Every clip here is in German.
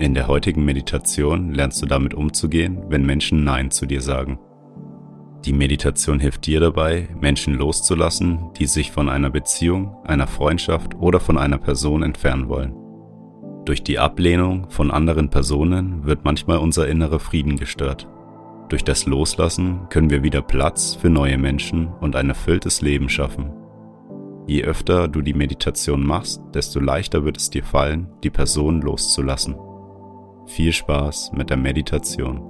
In der heutigen Meditation lernst du damit umzugehen, wenn Menschen Nein zu dir sagen. Die Meditation hilft dir dabei, Menschen loszulassen, die sich von einer Beziehung, einer Freundschaft oder von einer Person entfernen wollen. Durch die Ablehnung von anderen Personen wird manchmal unser innerer Frieden gestört. Durch das Loslassen können wir wieder Platz für neue Menschen und ein erfülltes Leben schaffen. Je öfter du die Meditation machst, desto leichter wird es dir fallen, die Person loszulassen. Viel Spaß mit der Meditation.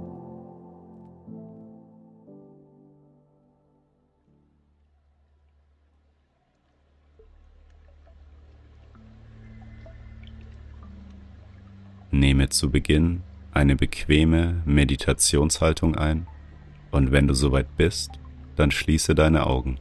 Nehme zu Beginn eine bequeme Meditationshaltung ein und wenn du soweit bist, dann schließe deine Augen.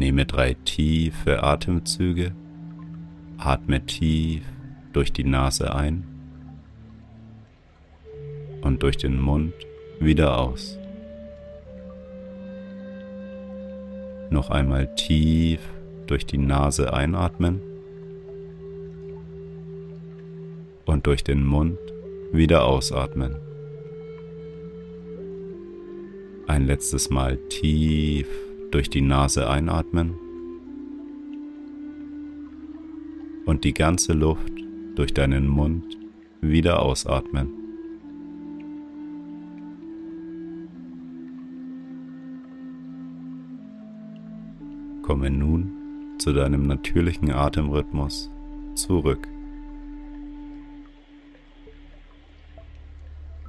Nehme drei tiefe Atemzüge. Atme tief durch die Nase ein und durch den Mund wieder aus. Noch einmal tief durch die Nase einatmen und durch den Mund wieder ausatmen. Ein letztes Mal tief durch die Nase einatmen und die ganze Luft durch deinen Mund wieder ausatmen. Komme nun zu deinem natürlichen Atemrhythmus zurück.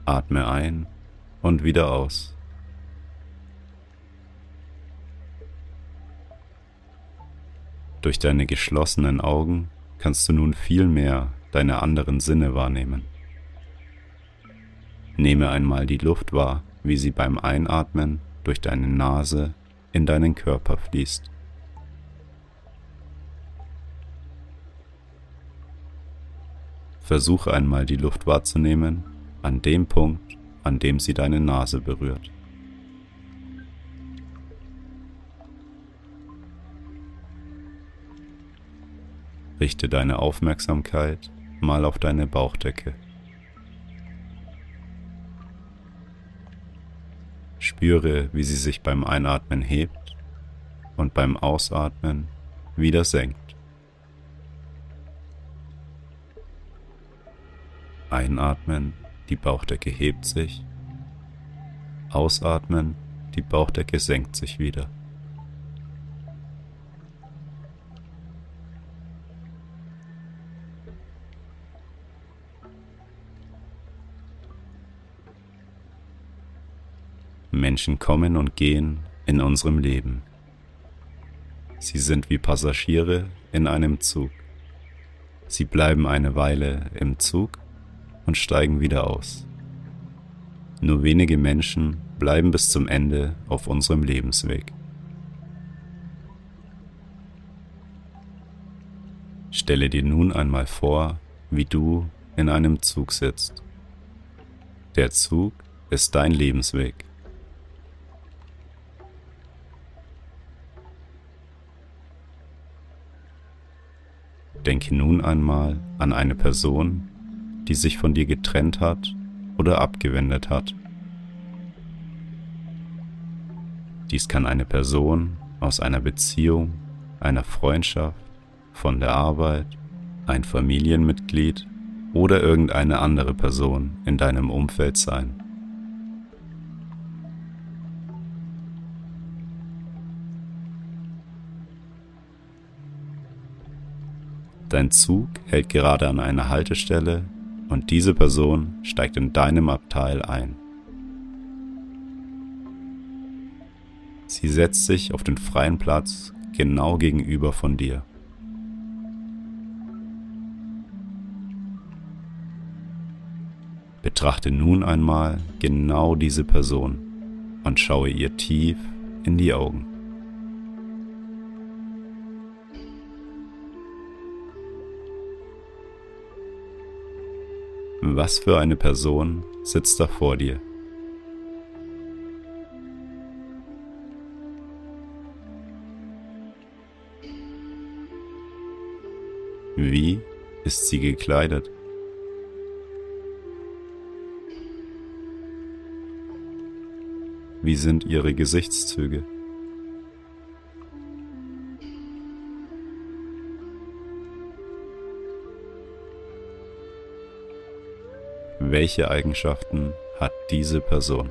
Atme ein und wieder aus. Durch deine geschlossenen Augen kannst du nun viel mehr deine anderen Sinne wahrnehmen. Nehme einmal die Luft wahr, wie sie beim Einatmen durch deine Nase in deinen Körper fließt. Versuche einmal die Luft wahrzunehmen an dem Punkt, an dem sie deine Nase berührt. Richte deine Aufmerksamkeit mal auf deine Bauchdecke. Spüre, wie sie sich beim Einatmen hebt und beim Ausatmen wieder senkt. Einatmen, die Bauchdecke hebt sich. Ausatmen, die Bauchdecke senkt sich wieder. Menschen kommen und gehen in unserem Leben. Sie sind wie Passagiere in einem Zug. Sie bleiben eine Weile im Zug und steigen wieder aus. Nur wenige Menschen bleiben bis zum Ende auf unserem Lebensweg. Stelle dir nun einmal vor, wie du in einem Zug sitzt. Der Zug ist dein Lebensweg. Denke nun einmal an eine Person, die sich von dir getrennt hat oder abgewendet hat. Dies kann eine Person aus einer Beziehung, einer Freundschaft, von der Arbeit, ein Familienmitglied oder irgendeine andere Person in deinem Umfeld sein. Dein Zug hält gerade an einer Haltestelle und diese Person steigt in deinem Abteil ein. Sie setzt sich auf den freien Platz genau gegenüber von dir. Betrachte nun einmal genau diese Person und schaue ihr tief in die Augen. Was für eine Person sitzt da vor dir? Wie ist sie gekleidet? Wie sind ihre Gesichtszüge? Welche Eigenschaften hat diese Person?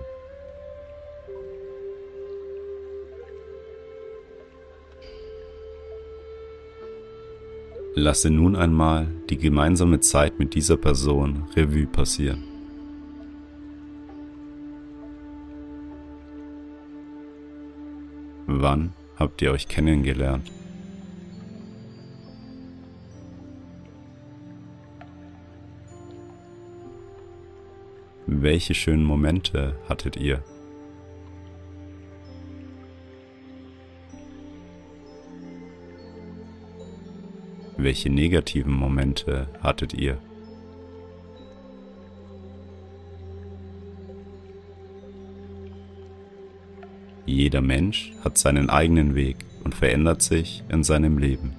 Lasse nun einmal die gemeinsame Zeit mit dieser Person Revue passieren. Wann habt ihr euch kennengelernt? Welche schönen Momente hattet ihr? Welche negativen Momente hattet ihr? Jeder Mensch hat seinen eigenen Weg und verändert sich in seinem Leben.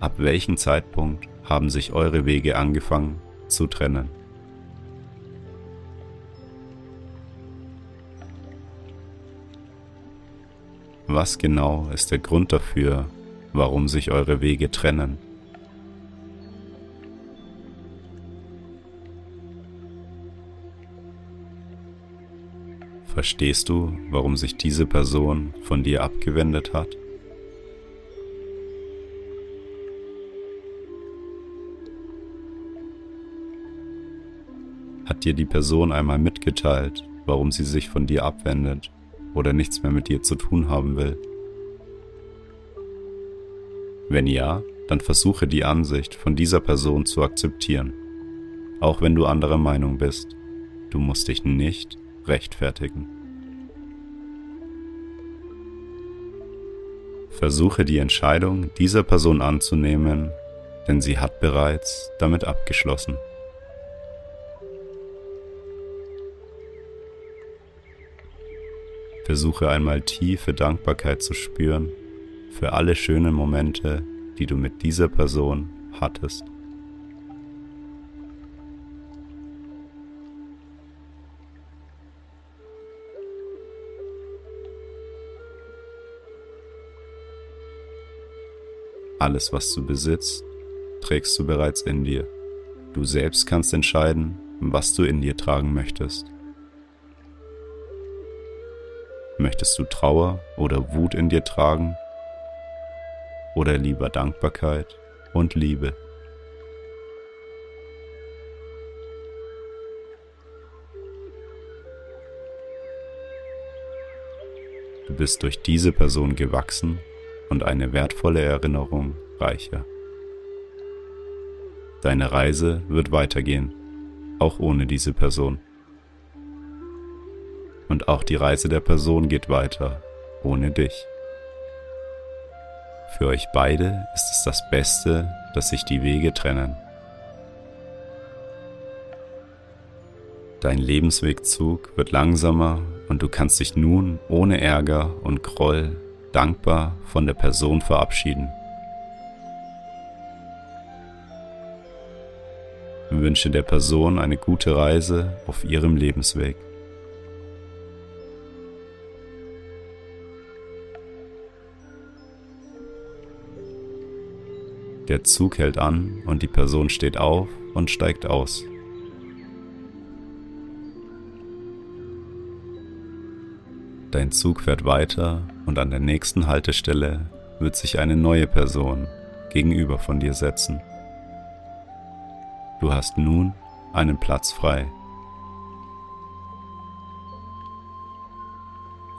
Ab welchem Zeitpunkt haben sich eure Wege angefangen zu trennen? Was genau ist der Grund dafür, warum sich eure Wege trennen. Verstehst du, warum sich diese Person von dir abgewendet hat? Hat dir die Person einmal mitgeteilt, warum sie sich von dir abwendet oder nichts mehr mit dir zu tun haben will? Wenn ja, dann versuche die Ansicht von dieser Person zu akzeptieren, auch wenn du anderer Meinung bist. Du musst dich nicht rechtfertigen. Versuche die Entscheidung dieser Person anzunehmen, denn sie hat bereits damit abgeschlossen. Versuche einmal tiefe Dankbarkeit zu spüren für alle schönen Momente, die du mit dieser Person hattest. Alles, was du besitzt, trägst du bereits in dir. Du selbst kannst entscheiden, was du in dir tragen möchtest. Möchtest du Trauer oder Wut in dir tragen oder lieber Dankbarkeit und Liebe. Du bist durch diese Person gewachsen und eine wertvolle Erinnerung reicher. Deine Reise wird weitergehen, auch ohne diese Person. Und auch die Reise der Person geht weiter, ohne dich. Für euch beide ist es das Beste, dass sich die Wege trennen. Dein Lebenswegzug wird langsamer und du kannst dich nun ohne Ärger und Groll dankbar von der Person verabschieden. Ich wünsche der Person eine gute Reise auf ihrem Lebensweg. Der Zug hält an und die Person steht auf und steigt aus. Dein Zug fährt weiter und an der nächsten Haltestelle wird sich eine neue Person gegenüber von dir setzen. Du hast nun einen Platz frei.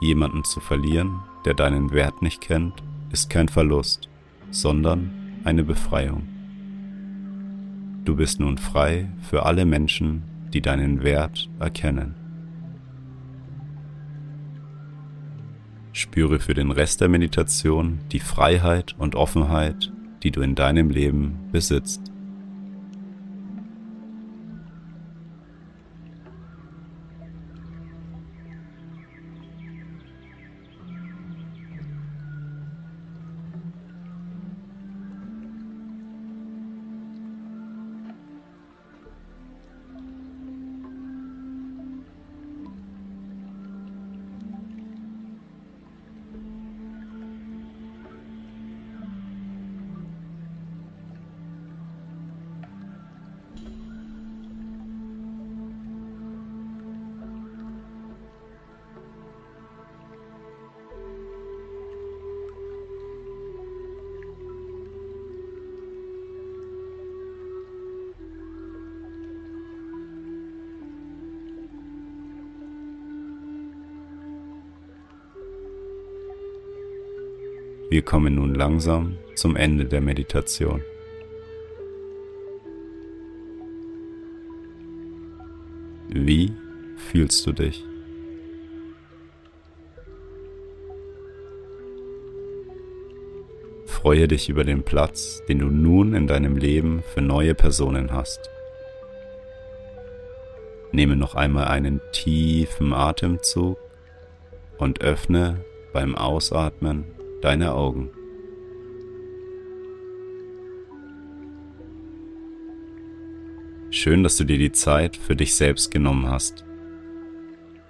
Jemanden zu verlieren, der deinen Wert nicht kennt, ist kein Verlust, sondern eine Befreiung. Du bist nun frei für alle Menschen, die deinen Wert erkennen. Spüre für den Rest der Meditation die Freiheit und Offenheit, die du in deinem Leben besitzt. Wir kommen nun langsam zum Ende der Meditation. Wie fühlst du dich? Freue dich über den Platz, den du nun in deinem Leben für neue Personen hast. Nehme noch einmal einen tiefen Atemzug und öffne beim Ausatmen deine Augen. Schön, dass du dir die Zeit für dich selbst genommen hast.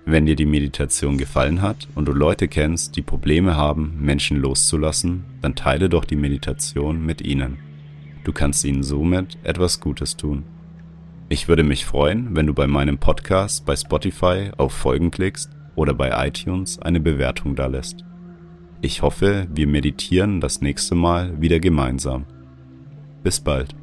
Wenn dir die Meditation gefallen hat und du Leute kennst, die Probleme haben, Menschen loszulassen, dann teile doch die Meditation mit ihnen. Du kannst ihnen somit etwas Gutes tun. Ich würde mich freuen, wenn du bei meinem Podcast bei Spotify auf Folgen klickst oder bei iTunes eine Bewertung da lässt. Ich hoffe, wir meditieren das nächste Mal wieder gemeinsam. Bis bald.